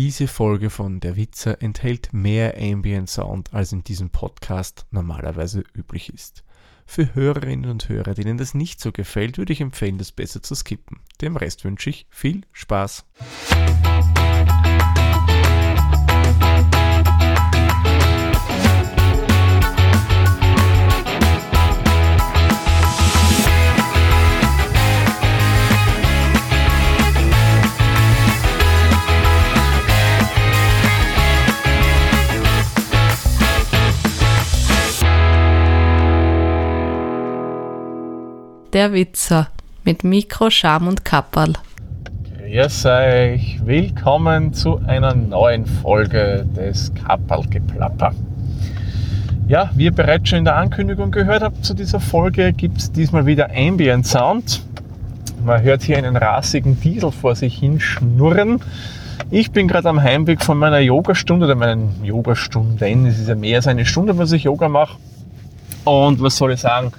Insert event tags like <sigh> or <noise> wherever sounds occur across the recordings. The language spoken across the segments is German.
Diese Folge von Der Witzer enthält mehr Ambient Sound, als in diesem Podcast normalerweise üblich ist. Für Hörerinnen und Hörer, denen das nicht so gefällt, würde ich empfehlen, das besser zu skippen. Dem Rest wünsche ich viel Spaß. Der Witzer mit Mikro, Scham und Kapperl. Grüß euch, willkommen zu einer neuen Folge des Kapperlgeplapper. Ja, wie ihr bereits schon in der Ankündigung gehört habt zu dieser Folge, gibt es diesmal wieder Ambient Sound. Man hört hier einen rassigen Diesel vor sich hin schnurren. Ich bin gerade am Heimweg von meiner Yogastunde oder meinen Yogastunden. Es ist ja mehr als eine Stunde, was ich Yoga mache. Und was soll ich sagen?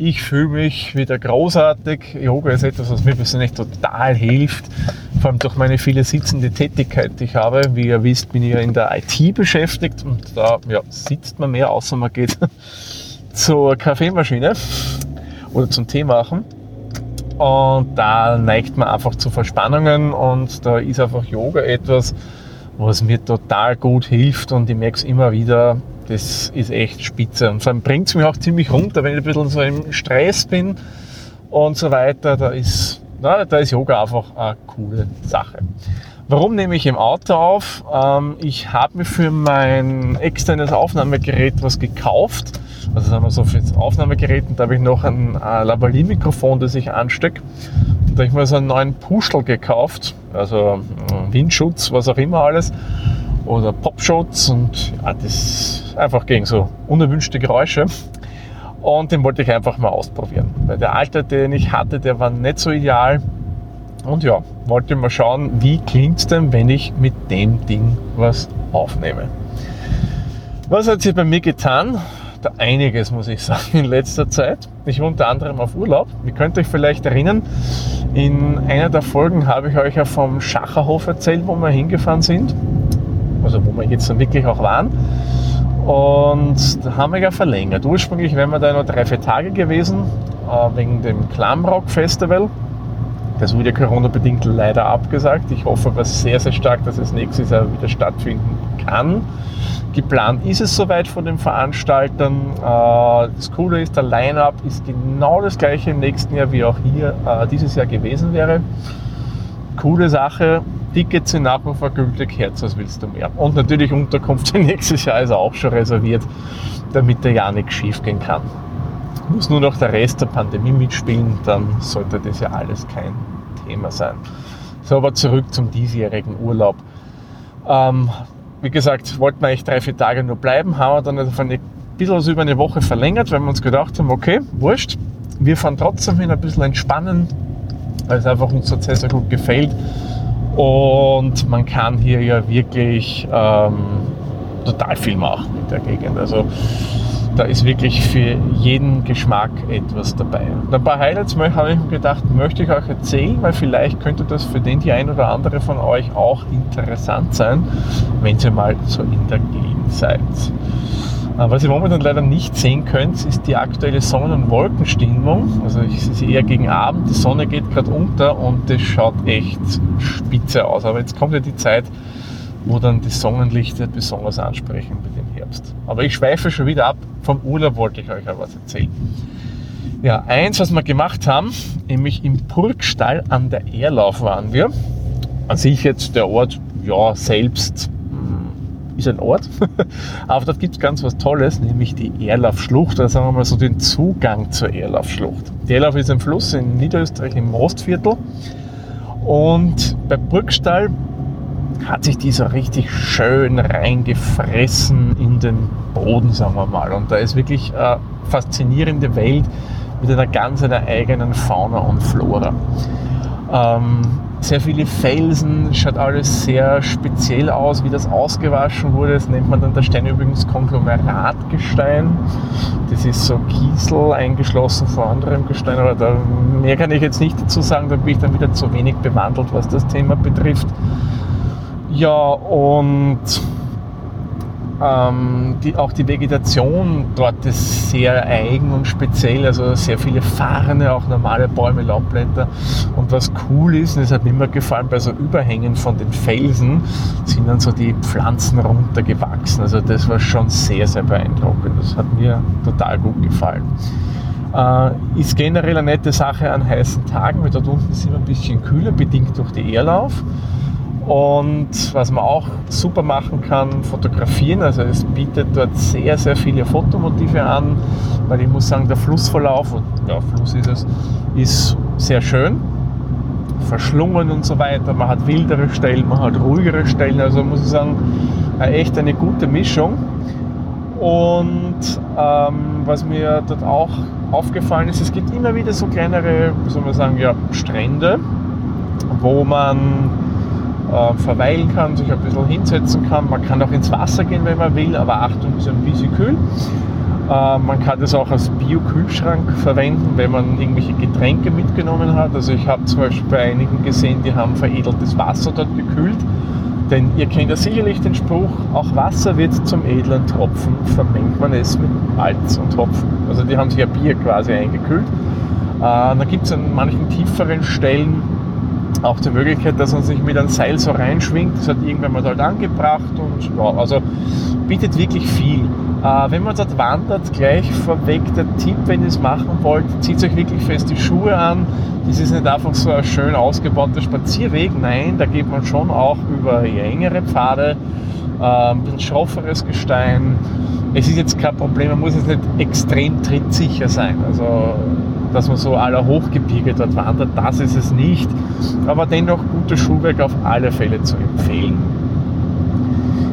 Ich fühle mich wieder großartig. Yoga ist etwas, was mir persönlich total hilft, vor allem durch meine viele sitzende Tätigkeit, die ich habe. Wie ihr wisst, bin ich ja in der IT beschäftigt und da ja, sitzt man mehr, außer man geht <laughs> zur Kaffeemaschine oder zum Tee machen. Und da neigt man einfach zu Verspannungen und da ist einfach Yoga etwas, was mir total gut hilft und ich merke es immer wieder, das ist echt spitze. Und vor allem bringt es mich auch ziemlich runter, wenn ich ein bisschen so im Stress bin und so weiter. Da ist, na, da ist Yoga einfach eine coole Sache. Warum nehme ich im Auto auf? Ähm, ich habe mir für mein externes Aufnahmegerät was gekauft. Also sagen wir so für das Aufnahmegerät und da habe ich noch ein äh, Lavalier-Mikrofon, das ich anstecke. Und da habe ich mir so einen neuen Puschel gekauft, also äh, Windschutz, was auch immer alles oder Popschutz und ja, das ist einfach gegen so unerwünschte Geräusche. Und den wollte ich einfach mal ausprobieren. Weil der alte, den ich hatte, der war nicht so ideal. Und ja, wollte mal schauen, wie klingt es denn, wenn ich mit dem Ding was aufnehme. Was hat sich bei mir getan? Da einiges, muss ich <laughs> sagen, in letzter Zeit. Ich war unter anderem auf Urlaub. Ihr könnt euch vielleicht erinnern, in einer der Folgen habe ich euch ja vom Schacherhof erzählt, wo wir hingefahren sind also wo wir jetzt dann wirklich auch waren. Und da haben wir ja verlängert. Ursprünglich wären wir da nur drei, vier Tage gewesen, äh, wegen dem Clamrock Festival. Das wurde Corona-bedingt leider abgesagt. Ich hoffe aber sehr, sehr stark, dass es nächstes Jahr wieder stattfinden kann. Geplant ist es soweit von den Veranstaltern. Äh, das Coole ist, der Line-Up ist genau das gleiche im nächsten Jahr, wie auch hier äh, dieses Jahr gewesen wäre. Coole Sache. Tickets sind nach wie vor gültig, Herz, was willst du mehr? Und natürlich Unterkunft <laughs> für nächstes Jahr ist auch schon reserviert, damit der ja nichts schief gehen kann. Muss nur noch der Rest der Pandemie mitspielen, dann sollte das ja alles kein Thema sein. So, aber zurück zum diesjährigen Urlaub. Ähm, wie gesagt, wollten wir eigentlich drei, vier Tage nur bleiben, haben wir dann also ein bisschen über eine Woche verlängert, weil wir uns gedacht haben, okay, wurscht, wir fahren trotzdem hin, ein bisschen entspannen, weil es einfach uns so sehr gut gefällt und man kann hier ja wirklich ähm, total viel machen in der Gegend. Also da ist wirklich für jeden Geschmack etwas dabei. Und ein paar Highlights habe ich mir gedacht, möchte ich euch erzählen, weil vielleicht könnte das für den die ein oder andere von euch auch interessant sein, wenn ihr mal so in der Gegend seid. Was ihr momentan leider nicht sehen könnt, ist die aktuelle Sonnen- und Wolkenstimmung. Also ich sehe eher gegen Abend, die Sonne geht gerade unter und das schaut echt spitze aus. Aber jetzt kommt ja die Zeit, wo dann die Sonnenlichter besonders ansprechen mit dem Herbst. Aber ich schweife schon wieder ab. Vom Urlaub wollte ich euch auch was erzählen. Ja, eins, was wir gemacht haben, nämlich im Burgstall an der Erlauf waren wir. An sich jetzt der Ort, ja, selbst ist ein Ort, <laughs> aber dort gibt es ganz was Tolles, nämlich die Erlauf-Schlucht, oder sagen wir mal so den Zugang zur Erlauf-Schlucht. Die Erlauf ist ein Fluss in Niederösterreich im Mostviertel und bei Burgstall hat sich dieser richtig schön reingefressen in den Boden, sagen wir mal. Und da ist wirklich eine faszinierende Welt mit einer ganz einer eigenen Fauna und Flora. Ähm, sehr viele Felsen, schaut alles sehr speziell aus, wie das ausgewaschen wurde. Das nennt man dann der Stein übrigens Konglomeratgestein. Das ist so Kiesel eingeschlossen vor anderem Gestein, aber da, mehr kann ich jetzt nicht dazu sagen, da bin ich dann wieder zu wenig bewandelt, was das Thema betrifft. Ja, und ähm, die, auch die Vegetation dort ist sehr eigen und speziell, also sehr viele Farne, auch normale Bäume, Laubblätter. Und was cool ist, und das hat mir immer gefallen, bei so Überhängen von den Felsen sind dann so die Pflanzen runtergewachsen. Also das war schon sehr, sehr beeindruckend. Das hat mir total gut gefallen. Äh, ist generell eine nette Sache an heißen Tagen, weil dort unten ist immer ein bisschen kühler, bedingt durch die Erlauf. Und was man auch super machen kann, fotografieren. Also es bietet dort sehr, sehr viele Fotomotive an, weil ich muss sagen, der Flussverlauf, ja, Fluss ist es, ist sehr schön. Verschlungen und so weiter. Man hat wildere Stellen, man hat ruhigere Stellen. Also muss ich sagen, echt eine gute Mischung. Und ähm, was mir dort auch aufgefallen ist, es gibt immer wieder so kleinere, wie soll man sagen, ja, Strände, wo man äh, verweilen kann, sich ein bisschen hinsetzen kann. Man kann auch ins Wasser gehen, wenn man will, aber Achtung, ist ein bisschen kühl. Äh, man kann das auch als Bio-Kühlschrank verwenden, wenn man irgendwelche Getränke mitgenommen hat. Also ich habe zum Beispiel bei einigen gesehen, die haben veredeltes Wasser dort gekühlt. Denn ihr kennt ja sicherlich den Spruch, auch Wasser wird zum edlen Tropfen, vermengt man es mit Malz und Tropfen. Also die haben sich ja Bier quasi eingekühlt. Äh, da gibt es an manchen tieferen Stellen auch die Möglichkeit, dass man sich mit einem Seil so reinschwingt. Das hat irgendwann mal dort angebracht und ja, also bietet wirklich viel. Äh, wenn man dort wandert, gleich vorweg der Tipp, wenn ihr es machen wollt, zieht euch wirklich fest die Schuhe an. Das ist nicht einfach so ein schön ausgebauter Spazierweg. Nein, da geht man schon auch über engere Pfade, äh, ein bisschen schrofferes Gestein. Es ist jetzt kein Problem, man muss jetzt nicht extrem trittsicher sein. Also dass man so aller Hochgebirge dort wandert, das ist es nicht. Aber dennoch gutes Schuhwerk auf alle Fälle zu empfehlen.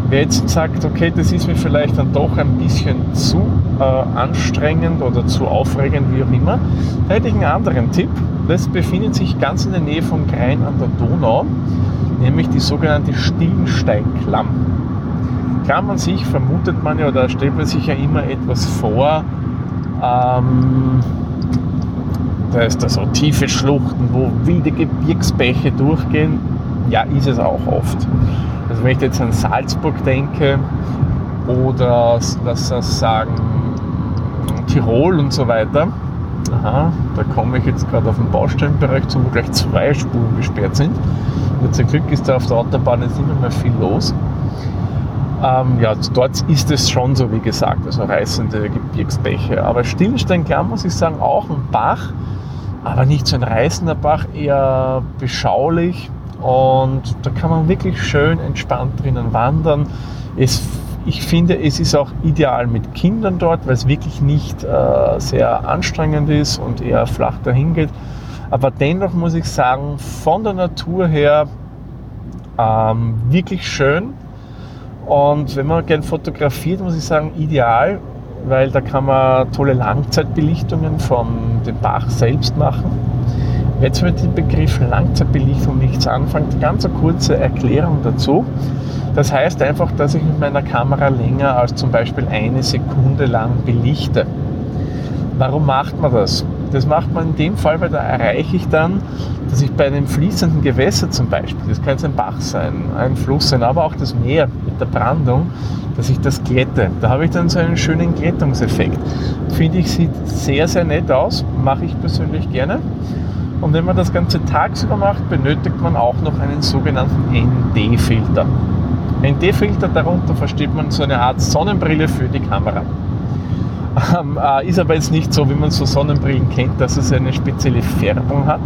Wer jetzt sagt, okay, das ist mir vielleicht dann doch ein bisschen zu äh, anstrengend oder zu aufregend, wie auch immer, da hätte ich einen anderen Tipp. Das befindet sich ganz in der Nähe von Grein an der Donau, nämlich die sogenannte Stillensteinklamm. Klamm an sich vermutet man ja oder stellt man sich ja immer etwas vor, ähm, da ist da so tiefe Schluchten, wo wilde Gebirgsbäche durchgehen. Ja, ist es auch oft. Also wenn ich jetzt an Salzburg denke oder lass uns sagen Tirol und so weiter, aha, da komme ich jetzt gerade auf den Baustellenbereich zu, wo gleich zwei Spuren gesperrt sind. Und zum Glück ist da auf der Autobahn jetzt nicht mehr viel los. Ähm, ja, dort ist es schon so, wie gesagt, also reißende Gebirgsbäche. Aber Stillsteinklamm muss ich sagen, auch ein Bach, aber nicht so ein reißender Bach, eher beschaulich und da kann man wirklich schön entspannt drinnen wandern. Es, ich finde, es ist auch ideal mit Kindern dort, weil es wirklich nicht äh, sehr anstrengend ist und eher flach dahin geht. Aber dennoch muss ich sagen, von der Natur her ähm, wirklich schön. Und wenn man gern fotografiert, muss ich sagen, ideal, weil da kann man tolle Langzeitbelichtungen von dem Bach selbst machen. Jetzt mit dem Begriff Langzeitbelichtung nichts anfangen, ganz eine kurze Erklärung dazu. Das heißt einfach, dass ich mit meiner Kamera länger als zum Beispiel eine Sekunde lang belichte. Warum macht man das? Das macht man in dem Fall, weil da erreiche ich dann, dass ich bei einem fließenden Gewässer zum Beispiel, das kann jetzt ein Bach sein, ein Fluss sein, aber auch das Meer mit der Brandung, dass ich das glätte. Da habe ich dann so einen schönen Glättungseffekt. Finde ich, sieht sehr, sehr nett aus, mache ich persönlich gerne. Und wenn man das Ganze tagsüber macht, benötigt man auch noch einen sogenannten ND-Filter. ND-Filter, darunter versteht man so eine Art Sonnenbrille für die Kamera. Ähm, äh, ist aber jetzt nicht so, wie man so Sonnenbrillen kennt, dass es eine spezielle Färbung hat.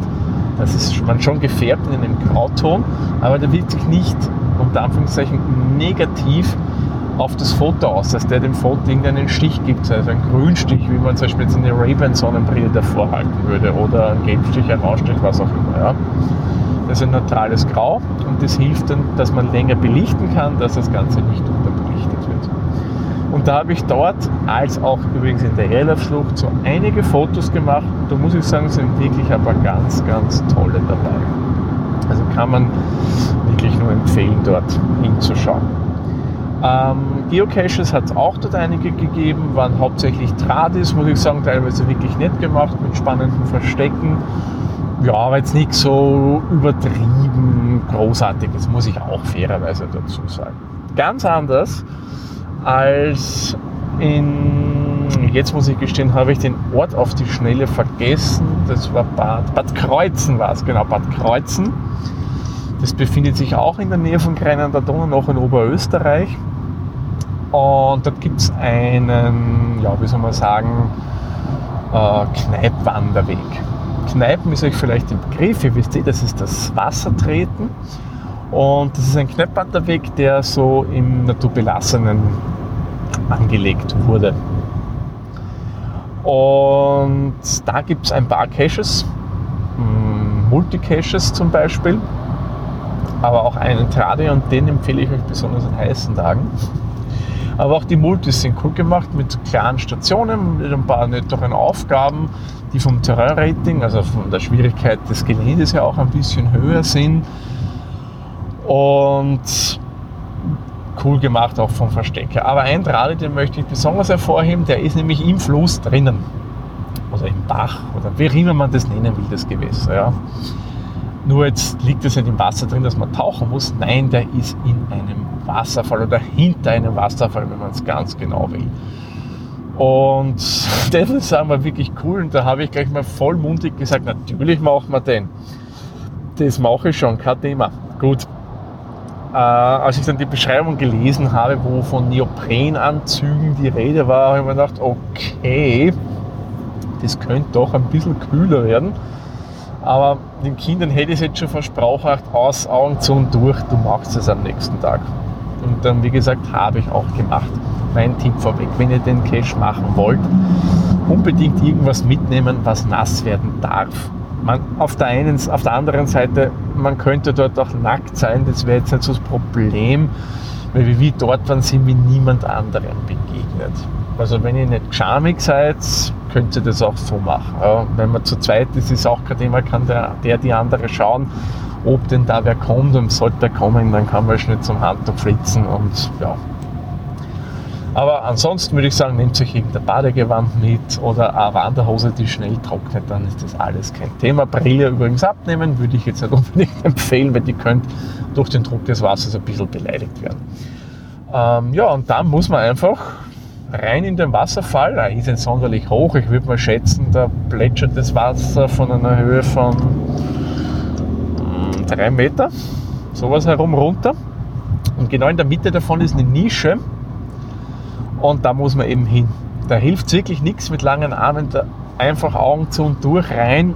Das ist man schon gefärbt in einem Grauton, aber der wirkt sich nicht unter Anführungszeichen negativ auf das Foto aus, dass der dem Foto irgendeinen Stich gibt, also einen Grünstich, wie man zum Beispiel jetzt eine Ray-Ban Sonnenbrille davor halten würde oder einen Gelbstich, einen Rausstich, was auch immer. Ja. Das ist ein neutrales Grau und das hilft dann, dass man länger belichten kann, dass das Ganze nicht unterbelichtet wird. Und da habe ich dort, als auch übrigens in der Erlaubsschlucht, so einige Fotos gemacht. Da muss ich sagen, sind wirklich aber ganz, ganz tolle dabei. Also kann man wirklich nur empfehlen, dort hinzuschauen. Ähm, Geocaches hat es auch dort einige gegeben, waren hauptsächlich Tradis, muss ich sagen, teilweise wirklich nett gemacht mit spannenden Verstecken. ja, aber jetzt nicht so übertrieben großartig, das muss ich auch fairerweise dazu sagen. Ganz anders als in, jetzt muss ich gestehen, habe ich den Ort auf die Schnelle vergessen. Das war Bad, Bad Kreuzen war es, genau, Bad Kreuzen. Das befindet sich auch in der Nähe von Grein an der Donau, noch in Oberösterreich. Und dort gibt es einen, ja, wie soll man sagen, äh, Kneipwanderweg. Kneipen ist euch vielleicht im Begriff, ihr wisst eh, das ist das Wassertreten. Und das ist ein Kneipwanderweg, der so im naturbelassenen angelegt wurde. Und da gibt es ein paar Caches, hm, Multicaches zum Beispiel, aber auch einen Trade und den empfehle ich euch besonders an heißen Tagen. Aber auch die Multis sind cool gemacht mit klaren Stationen, mit ein paar netteren Aufgaben, die vom Terrain-Rating, also von der Schwierigkeit des Geländes ja auch ein bisschen höher sind. Und cool gemacht, auch vom Verstecker. Aber ein Trade, den möchte ich besonders hervorheben, der ist nämlich im Fluss drinnen. Oder im Bach oder wie immer man das nennen will, das Gewässer. Ja. Nur jetzt liegt es nicht im Wasser drin, dass man tauchen muss. Nein, der ist in einem Wasserfall oder hinter einem Wasserfall, wenn man es ganz genau will. Und <laughs> das ist wir wirklich cool. Und da habe ich gleich mal vollmundig gesagt, natürlich machen wir den. Das mache ich schon, kein Thema. Gut, äh, als ich dann die Beschreibung gelesen habe, wo von Neoprenanzügen die Rede war, habe ich mir gedacht, okay, das könnte doch ein bisschen kühler werden. Aber den Kindern hätte ich es jetzt schon versprochen, aus, Augen zu und durch, du machst es am nächsten Tag. Und dann, wie gesagt, habe ich auch gemacht. Mein Tipp vorweg, wenn ihr den Cache machen wollt, unbedingt irgendwas mitnehmen, was nass werden darf man, auf, der einen, auf der anderen Seite, man könnte dort auch nackt sein, das wäre jetzt nicht so das Problem, weil wie dort waren, sind wir niemand anderem begegnet. Also wenn ihr nicht schamig seid, könnt ihr das auch so machen. Wenn man zu zweit ist, ist auch kein Thema, kann der, der die andere schauen, ob denn da wer kommt und sollte er kommen, dann kann man schnell zum Handtuch flitzen und ja, aber ansonsten würde ich sagen, nehmt euch irgendein Badegewand mit oder eine Wanderhose, die schnell trocknet, dann ist das alles kein Thema. Brille übrigens abnehmen würde ich jetzt nicht <laughs> unbedingt empfehlen, weil die könnt durch den Druck des Wassers ein bisschen beleidigt werden. Ähm, ja, und dann muss man einfach rein in den Wasserfall. Er ist nicht sonderlich hoch. Ich würde mal schätzen, da plätschert das Wasser von einer Höhe von hm, drei Meter, sowas herum runter. Und genau in der Mitte davon ist eine Nische, und da muss man eben hin. Da hilft wirklich nichts mit langen Armen, da einfach Augen zu und durch rein.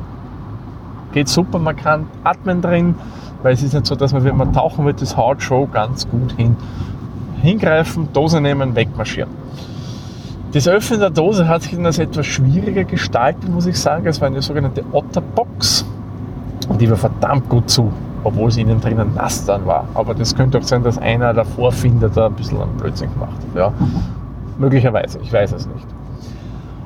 Geht super, man kann atmen drin, weil es ist nicht so, dass man, wenn man tauchen wird, das haut schon ganz gut hin. Hingreifen, Dose nehmen, wegmarschieren. Das Öffnen der Dose hat sich dann als etwas schwieriger gestaltet, muss ich sagen. Es war eine sogenannte Otterbox und die war verdammt gut zu, obwohl es innen drinnen nass dann war. Aber das könnte auch sein, dass einer der Vorfinder da ein bisschen einen Blödsinn gemacht hat. Ja. Möglicherweise, ich weiß es nicht.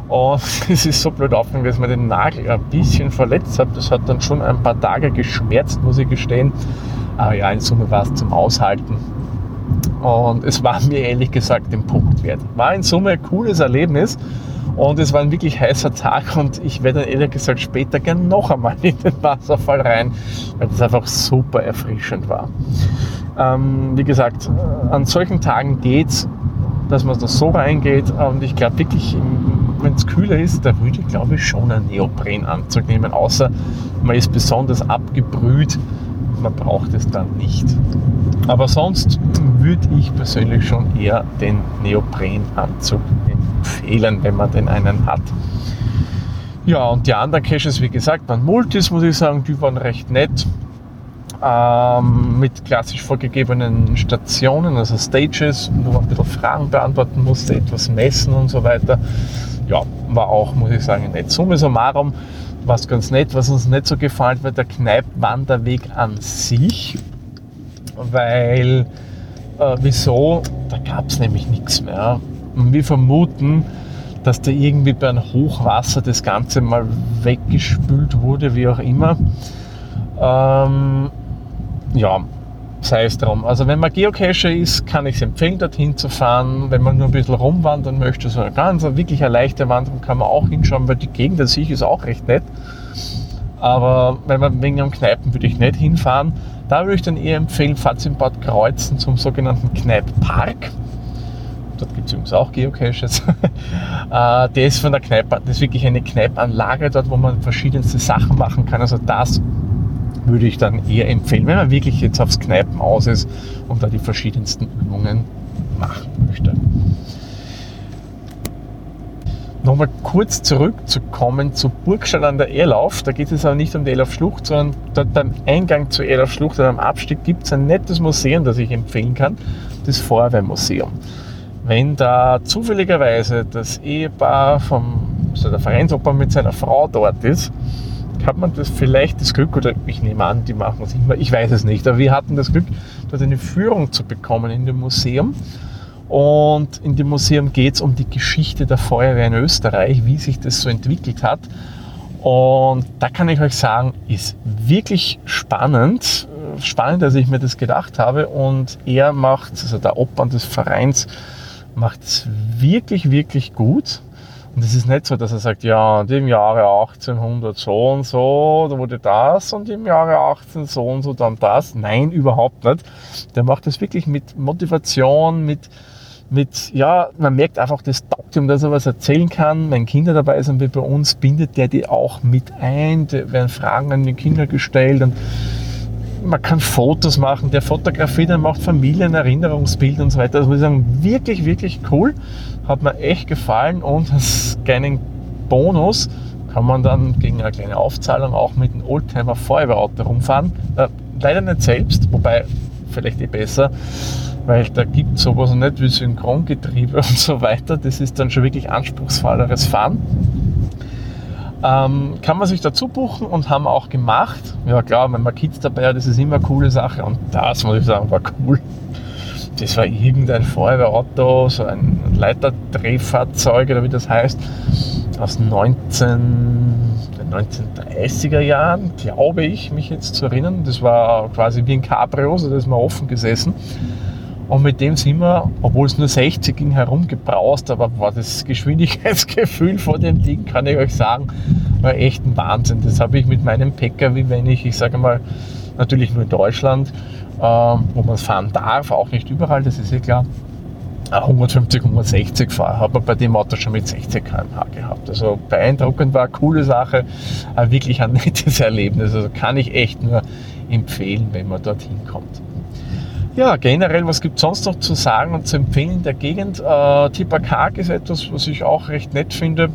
Und <laughs> es ist so blöd aufgegangen, dass man den Nagel ein bisschen verletzt hat. Das hat dann schon ein paar Tage geschmerzt, muss ich gestehen. Aber ja, in Summe war es zum Aushalten. Und es war mir ehrlich gesagt den Punkt wert. War in Summe ein cooles Erlebnis. Und es war ein wirklich heißer Tag und ich werde dann ehrlich gesagt später gern noch einmal <laughs> in den Wasserfall rein, weil das einfach super erfrischend war. Ähm, wie gesagt, an solchen Tagen geht es dass man da so reingeht. Und ich glaube wirklich, wenn es kühler ist, da würde ich glaube ich schon einen Neoprenanzug nehmen, außer man ist besonders abgebrüht. Man braucht es dann nicht. Aber sonst würde ich persönlich schon eher den Neoprenanzug empfehlen, wenn man denn einen hat. Ja, und die anderen Caches, wie gesagt, waren Multis, muss ich sagen, die waren recht nett ähm, mit klassisch vorgegebenen Stationen, also Stages, wo man ein bisschen Fragen beantworten musste, etwas messen und so weiter. Ja, war auch, muss ich sagen, nett. Summe summarum war es ganz nett. Was uns nicht so gefallen war, der Kneipwanderweg an sich, weil, äh, wieso? Da gab es nämlich nichts mehr. Und wir vermuten, dass da irgendwie bei einem Hochwasser das Ganze mal weggespült wurde, wie auch immer. Ähm, ja, sei es drum. Also wenn man Geocacher ist, kann ich es empfehlen, dorthin zu fahren. Wenn man nur ein bisschen rumwandern möchte, so eine ganz wirklich eine leichte Wanderung kann man auch hinschauen, weil die Gegend an sich ist auch recht nett. Aber wenn man wegen am Kneipen würde ich nicht hinfahren. Da würde ich dann eher empfehlen, fahrt in Bad Kreuzen zum sogenannten Kneipppark. Dort gibt es übrigens auch Geocaches. <laughs> Äh, der ist von der Kneipe, das ist wirklich eine Kneipanlage dort, wo man verschiedenste Sachen machen kann. Also das würde ich dann eher empfehlen, wenn man wirklich jetzt aufs Kneipen aus ist und da die verschiedensten Übungen machen möchte. Nochmal kurz zurückzukommen zu Burgstall an der Erlauf. Da geht es aber nicht um die Erlauf-Schlucht, sondern dort beim Eingang zur Erlauf-Schlucht oder am Abstieg gibt es ein nettes Museum, das ich empfehlen kann, das Feuerwehrmuseum. Wenn da zufälligerweise das Ehepaar vom, also der Vereinsoper mit seiner Frau dort ist, hat man das vielleicht das Glück, oder ich nehme an, die machen es immer, ich weiß es nicht, aber wir hatten das Glück, dort eine Führung zu bekommen in dem Museum. Und in dem Museum geht es um die Geschichte der Feuerwehr in Österreich, wie sich das so entwickelt hat. Und da kann ich euch sagen, ist wirklich spannend, spannend, als ich mir das gedacht habe. Und er macht, also der Obmann des Vereins, macht es wirklich, wirklich gut. Und es ist nicht so, dass er sagt, ja, und im Jahre 1800 so und so, da wurde das und im Jahre 18 so und so dann das. Nein, überhaupt nicht. Der macht das wirklich mit Motivation, mit, mit, ja, man merkt einfach, das taugt ihm, dass er was erzählen kann. Wenn Kinder dabei sind wie bei uns, bindet der die auch mit ein. Da werden Fragen an die Kinder gestellt und man kann Fotos machen, der fotografiert, der macht Familienerinnerungsbilder und so weiter. Das muss ich sagen, wirklich, wirklich cool. Hat mir echt gefallen und als kleinen Bonus kann man dann gegen eine kleine Aufzahlung auch mit einem Oldtimer Feuerwehrauto rumfahren. Äh, leider nicht selbst, wobei vielleicht eh besser, weil da gibt es sowas nicht wie Synchrongetriebe <laughs> und so weiter. Das ist dann schon wirklich anspruchsvolleres Fahren. Ähm, kann man sich dazu buchen und haben auch gemacht. Ja klar, wenn man Kids dabei hat, das ist immer eine coole Sache und das muss ich sagen, war cool. Das war irgendein Feuerwehrauto, so ein Leiterdrehfahrzeug oder wie das heißt, aus 19, den 1930er Jahren, glaube ich, mich jetzt zu erinnern. Das war quasi wie ein Cabrio, also das ist mal offen gesessen. Und mit dem sind wir, obwohl es nur 60 ging, herumgebraust, aber war das Geschwindigkeitsgefühl <laughs> vor dem Ding, kann ich euch sagen, war echt ein Wahnsinn. Das habe ich mit meinem Pkw, wenn ich, ich sage mal, natürlich nur in Deutschland, äh, wo man es fahren darf, auch nicht überall, das ist ja klar, 150, 160 fahre, hat man bei dem Auto schon mit 60 km/h gehabt. Also beeindruckend war, coole Sache, wirklich ein <laughs> nettes Erlebnis. Also kann ich echt nur empfehlen, wenn man dorthin kommt. Ja, generell, was gibt es sonst noch zu sagen und zu empfehlen in der Gegend? Äh, Tipakak ist etwas, was ich auch recht nett finde.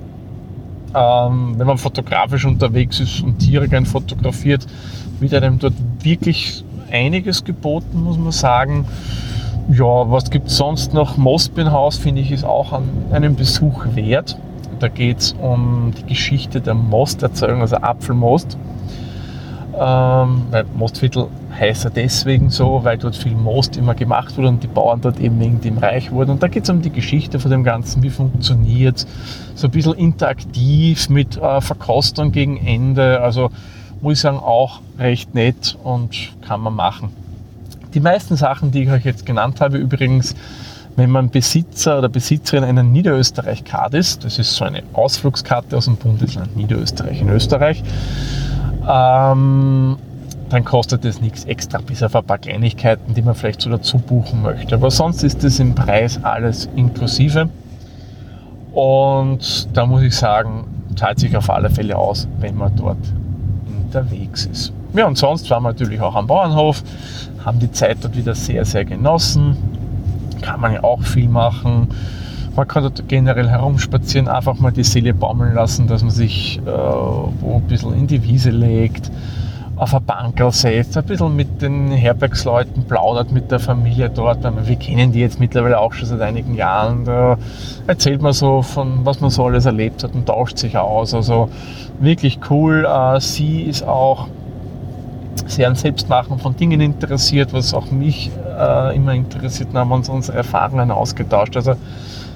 Ähm, wenn man fotografisch unterwegs ist und Tiere gern fotografiert, wird einem dort wirklich einiges geboten, muss man sagen. Ja, was gibt es sonst noch? Mostbinhaus finde ich ist auch an einem Besuch wert. Da geht es um die Geschichte der Mosterzeugung, also Apfelmost. Ähm, Mostviertel heißt er deswegen so, weil dort viel Most immer gemacht wurde und die Bauern dort eben wegen dem reich wurden. Und da geht es um die Geschichte von dem Ganzen, wie funktioniert so ein bisschen interaktiv mit äh, Verkostung gegen Ende. Also muss ich sagen, auch recht nett und kann man machen. Die meisten Sachen, die ich euch jetzt genannt habe, übrigens, wenn man Besitzer oder Besitzerin einer Niederösterreich-Card ist, das ist so eine Ausflugskarte aus dem Bundesland Niederösterreich in Österreich, ähm, dann kostet es nichts extra, bis auf ein paar Kleinigkeiten, die man vielleicht so dazu buchen möchte. Aber sonst ist es im Preis alles inklusive. Und da muss ich sagen, zahlt sich auf alle Fälle aus, wenn man dort unterwegs ist. Ja, und sonst waren wir natürlich auch am Bauernhof, haben die Zeit dort wieder sehr, sehr genossen. Kann man ja auch viel machen. Man kann dort generell herumspazieren, einfach mal die Seele baumeln lassen, dass man sich äh, wo ein bisschen in die Wiese legt auf eine Bank setzt, ein bisschen mit den Herbergsleuten plaudert, mit der Familie dort. Wir kennen die jetzt mittlerweile auch schon seit einigen Jahren. Da erzählt man so von, was man so alles erlebt hat und tauscht sich aus. Also wirklich cool. Äh, sie ist auch sehr an Selbstmachen von Dingen interessiert, was auch mich äh, immer interessiert. Da haben wir uns unsere Erfahrungen ausgetauscht. Also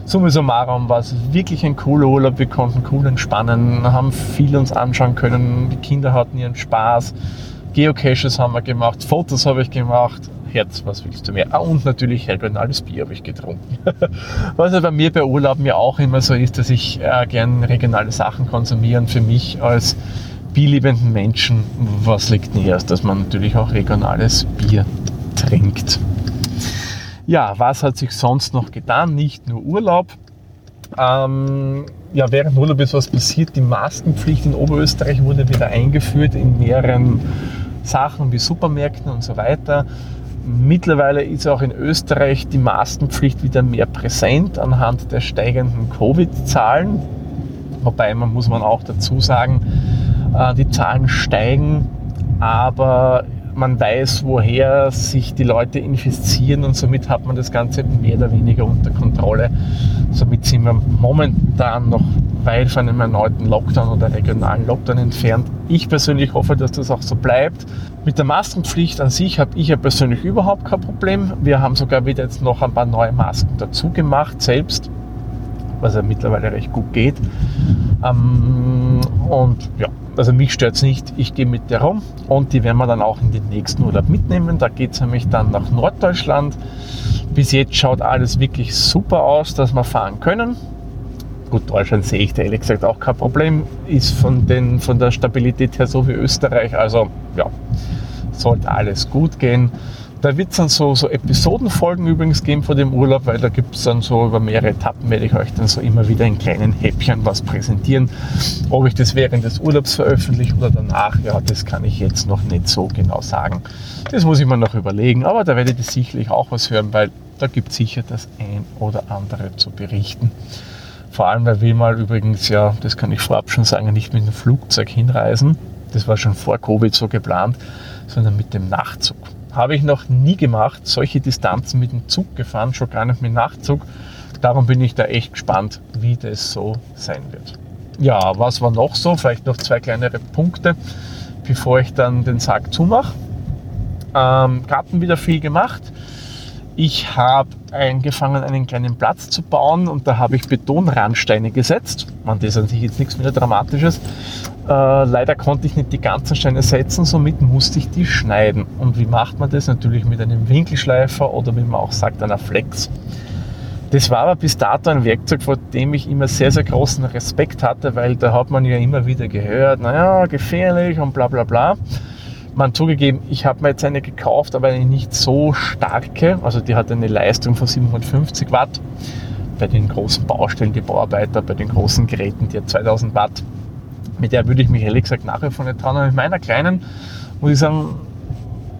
summa summarum war es wirklich ein cooler Urlaub. Wir konnten cool entspannen, haben viel uns anschauen können. Die Kinder hatten ihren Spaß. Geocaches haben wir gemacht, Fotos habe ich gemacht. Herz, was willst du mehr? Ah, und natürlich regionales Bier habe ich getrunken. <laughs> was ja bei mir bei Urlauben ja auch immer so ist, dass ich äh, gern regionale Sachen konsumiere und für mich als bierliebenden Menschen, was liegt näher, dass man natürlich auch regionales Bier trinkt. Ja, was hat sich sonst noch getan? Nicht nur Urlaub. Ähm, ja, während Urlaub ist was passiert. Die Maskenpflicht in Oberösterreich wurde wieder eingeführt in mehreren Sachen wie Supermärkten und so weiter. Mittlerweile ist auch in Österreich die Maskenpflicht wieder mehr präsent anhand der steigenden Covid-Zahlen. Wobei man muss man auch dazu sagen, äh, die Zahlen steigen, aber man weiß, woher sich die Leute infizieren und somit hat man das Ganze mehr oder weniger unter Kontrolle. Somit sind wir momentan noch weit von einem erneuten Lockdown oder regionalen Lockdown entfernt. Ich persönlich hoffe, dass das auch so bleibt. Mit der Maskenpflicht an sich habe ich ja persönlich überhaupt kein Problem. Wir haben sogar wieder jetzt noch ein paar neue Masken dazu gemacht, selbst, was ja mittlerweile recht gut geht. Ähm, und ja, also mich stört es nicht, ich gehe mit der rum und die werden wir dann auch in den nächsten Urlaub mitnehmen. Da geht es nämlich dann nach Norddeutschland. Bis jetzt schaut alles wirklich super aus, dass wir fahren können. Gut, Deutschland sehe ich da ehrlich gesagt auch kein Problem. Ist von, den, von der Stabilität her so wie Österreich. Also ja, sollte alles gut gehen. Da wird es dann so, so Episodenfolgen übrigens geben vor dem Urlaub, weil da gibt es dann so über mehrere Etappen, werde ich euch dann so immer wieder in kleinen Häppchen was präsentieren. Ob ich das während des Urlaubs veröffentliche oder danach, ja, das kann ich jetzt noch nicht so genau sagen. Das muss ich mir noch überlegen, aber da werdet ihr sicherlich auch was hören, weil da gibt es sicher das ein oder andere zu berichten. Vor allem, weil wir mal übrigens, ja, das kann ich vorab schon sagen, nicht mit dem Flugzeug hinreisen. Das war schon vor Covid so geplant, sondern mit dem Nachtzug. Habe ich noch nie gemacht, solche Distanzen mit dem Zug gefahren, schon gar nicht mit Nachtzug. Darum bin ich da echt gespannt, wie das so sein wird. Ja, was war noch so? Vielleicht noch zwei kleinere Punkte, bevor ich dann den Sack zumache. Ähm, Garten wieder viel gemacht. Ich habe angefangen, einen kleinen Platz zu bauen und da habe ich Betonrandsteine gesetzt. Man, das ist an sich jetzt nichts mehr Dramatisches. Äh, leider konnte ich nicht die ganzen Steine setzen, somit musste ich die schneiden. Und wie macht man das? Natürlich mit einem Winkelschleifer oder wie man auch sagt, einer Flex. Das war aber bis dato ein Werkzeug, vor dem ich immer sehr, sehr großen Respekt hatte, weil da hat man ja immer wieder gehört, naja, gefährlich und bla bla bla man zugegeben, ich habe mir jetzt eine gekauft, aber eine nicht so starke. Also die hat eine Leistung von 750 Watt. Bei den großen Baustellen, die Bauarbeiter, bei den großen Geräten, die hat 2000 Watt. Mit der würde ich mich ehrlich gesagt nachher von nicht trauen. Aber mit meiner kleinen muss ich sagen,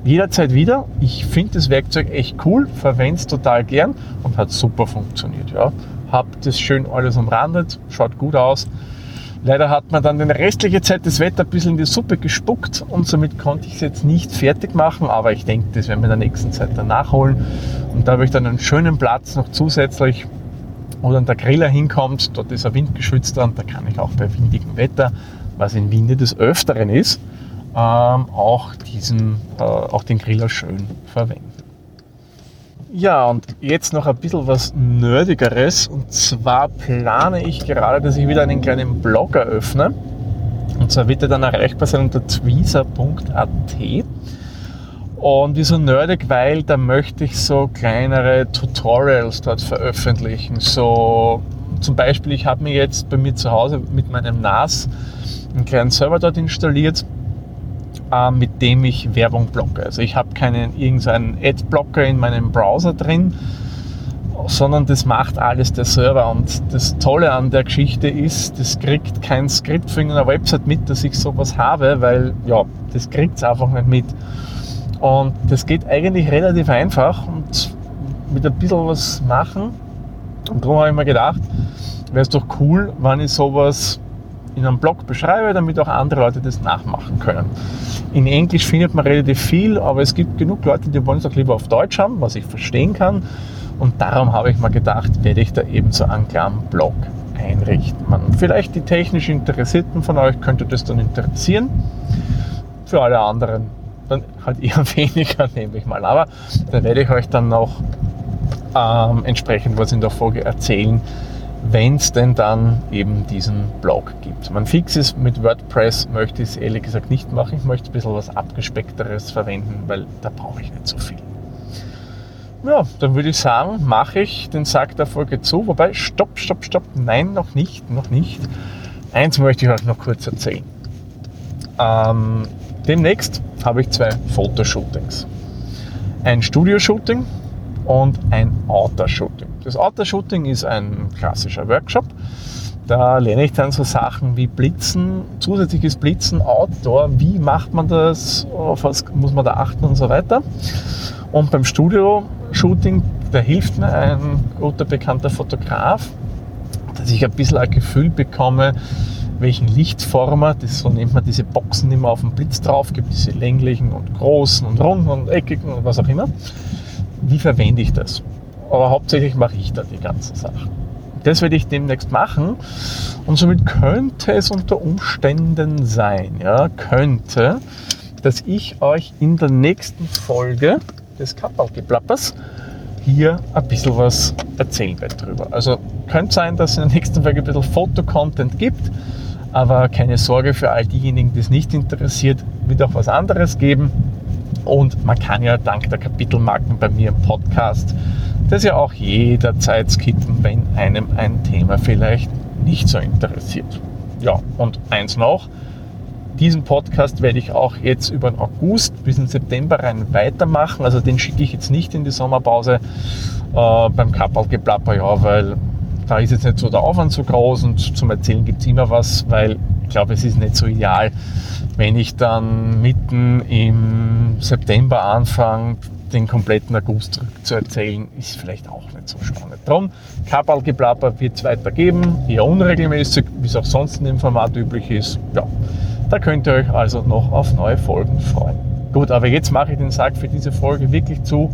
jederzeit wieder. Ich finde das Werkzeug echt cool, verwende es total gern und hat super funktioniert. Ja. Hab das schön alles umrandet, schaut gut aus Leider hat man dann die restliche Zeit das Wetter ein bisschen in die Suppe gespuckt und somit konnte ich es jetzt nicht fertig machen, aber ich denke, das werden wir in der nächsten Zeit dann nachholen. Und da habe ich dann einen schönen Platz noch zusätzlich, wo dann der Griller hinkommt. Dort ist er windgeschützt und da kann ich auch bei windigem Wetter, was in Winde des Öfteren ist, ähm, auch, diesen, äh, auch den Griller schön verwenden. Ja, und jetzt noch ein bisschen was Nerdigeres. Und zwar plane ich gerade, dass ich wieder einen kleinen Blog eröffne. Und zwar wird er dann erreichbar sein unter tweezer.at. Und wieso nerdig? Weil da möchte ich so kleinere Tutorials dort veröffentlichen. So zum Beispiel, ich habe mir jetzt bei mir zu Hause mit meinem NAS einen kleinen Server dort installiert äh, mit dem ich Werbung blocke. Also ich habe keinen irgendeinen Ad-Blocker in meinem Browser drin, sondern das macht alles der Server. Und das Tolle an der Geschichte ist, das kriegt kein Skript für irgendeine Website mit, dass ich sowas habe, weil ja, das kriegt es einfach nicht mit. Und das geht eigentlich relativ einfach und mit ein bisschen was machen. Und darum habe ich mir gedacht, wäre es doch cool, wenn ich sowas in einem Blog beschreibe, damit auch andere Leute das nachmachen können. In Englisch findet man relativ viel, aber es gibt genug Leute, die wollen es auch lieber auf Deutsch haben, was ich verstehen kann. Und darum habe ich mir gedacht, werde ich da eben so einen kleinen Blog einrichten. Man, vielleicht die technisch Interessierten von euch könnte das dann interessieren. Für alle anderen dann halt eher <laughs> weniger, nehme ich mal. Aber da werde ich euch dann noch ähm, entsprechend was in der Folge erzählen, wenn es denn dann eben diesen Blog gibt. Man fixes mit WordPress möchte ich es ehrlich gesagt nicht machen. Ich möchte ein bisschen was abgespeckteres verwenden, weil da brauche ich nicht so viel. Ja, dann würde ich sagen, mache ich den Sack der Folge zu. Wobei, stopp, stopp, stopp, nein, noch nicht, noch nicht. Eins möchte ich euch noch kurz erzählen. ähm, demnächst habe ich zwei Fotoshootings. Ein Studioshooting und ein Outdoor-Shooting. Das Outdoor-Shooting ist ein klassischer Workshop. Da lerne ich dann so Sachen wie Blitzen, zusätzliches Blitzen, Outdoor, wie macht man das, auf was muss man da achten und so weiter. Und beim Studio-Shooting, da hilft mir ein guter bekannter Fotograf, dass ich ein bisschen ein Gefühl bekomme, welchen Lichtformer, das so nennt man diese Boxen, man auf dem Blitz drauf gibt, diese länglichen und großen und runden und eckigen und was auch immer. Wie verwende ich das? Aber hauptsächlich mache ich da die ganzen Sachen. Das werde ich demnächst machen und somit könnte es unter Umständen sein, ja, könnte, dass ich euch in der nächsten Folge des Kappalgeplappers hier ein bisschen was erzählen werde drüber. Also könnte sein, dass es in der nächsten Folge ein bisschen Fotocontent gibt, aber keine Sorge für all diejenigen, die es nicht interessiert, wird auch was anderes geben. Und man kann ja dank der Kapitelmarken bei mir im Podcast das ja auch jederzeit skippen, wenn einem ein Thema vielleicht nicht so interessiert. Ja, und eins noch, diesen Podcast werde ich auch jetzt über den August bis in September rein weitermachen. Also den schicke ich jetzt nicht in die Sommerpause äh, beim Kappelgeplapper, ja, weil da ist jetzt nicht so der Aufwand so groß und zum Erzählen gibt es immer was, weil ich glaube, es ist nicht so ideal, wenn ich dann mitten im September anfange, den kompletten August zu erzählen, ist vielleicht auch nicht so spannend. Darum, Kappelgeplapper wird es weitergeben, eher unregelmäßig, wie es auch sonst in dem Format üblich ist. Ja, da könnt ihr euch also noch auf neue Folgen freuen. Gut, aber jetzt mache ich den Sack für diese Folge wirklich zu.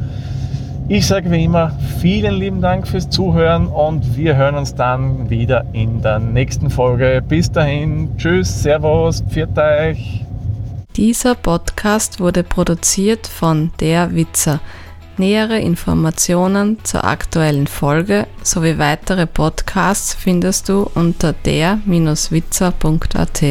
Ich sage wie immer vielen lieben Dank fürs Zuhören und wir hören uns dann wieder in der nächsten Folge. Bis dahin, tschüss, servus, pfiat euch. Dieser Podcast wurde produziert von Der Witzer. Nähere Informationen zur aktuellen Folge sowie weitere Podcasts findest du unter der-witzer.at.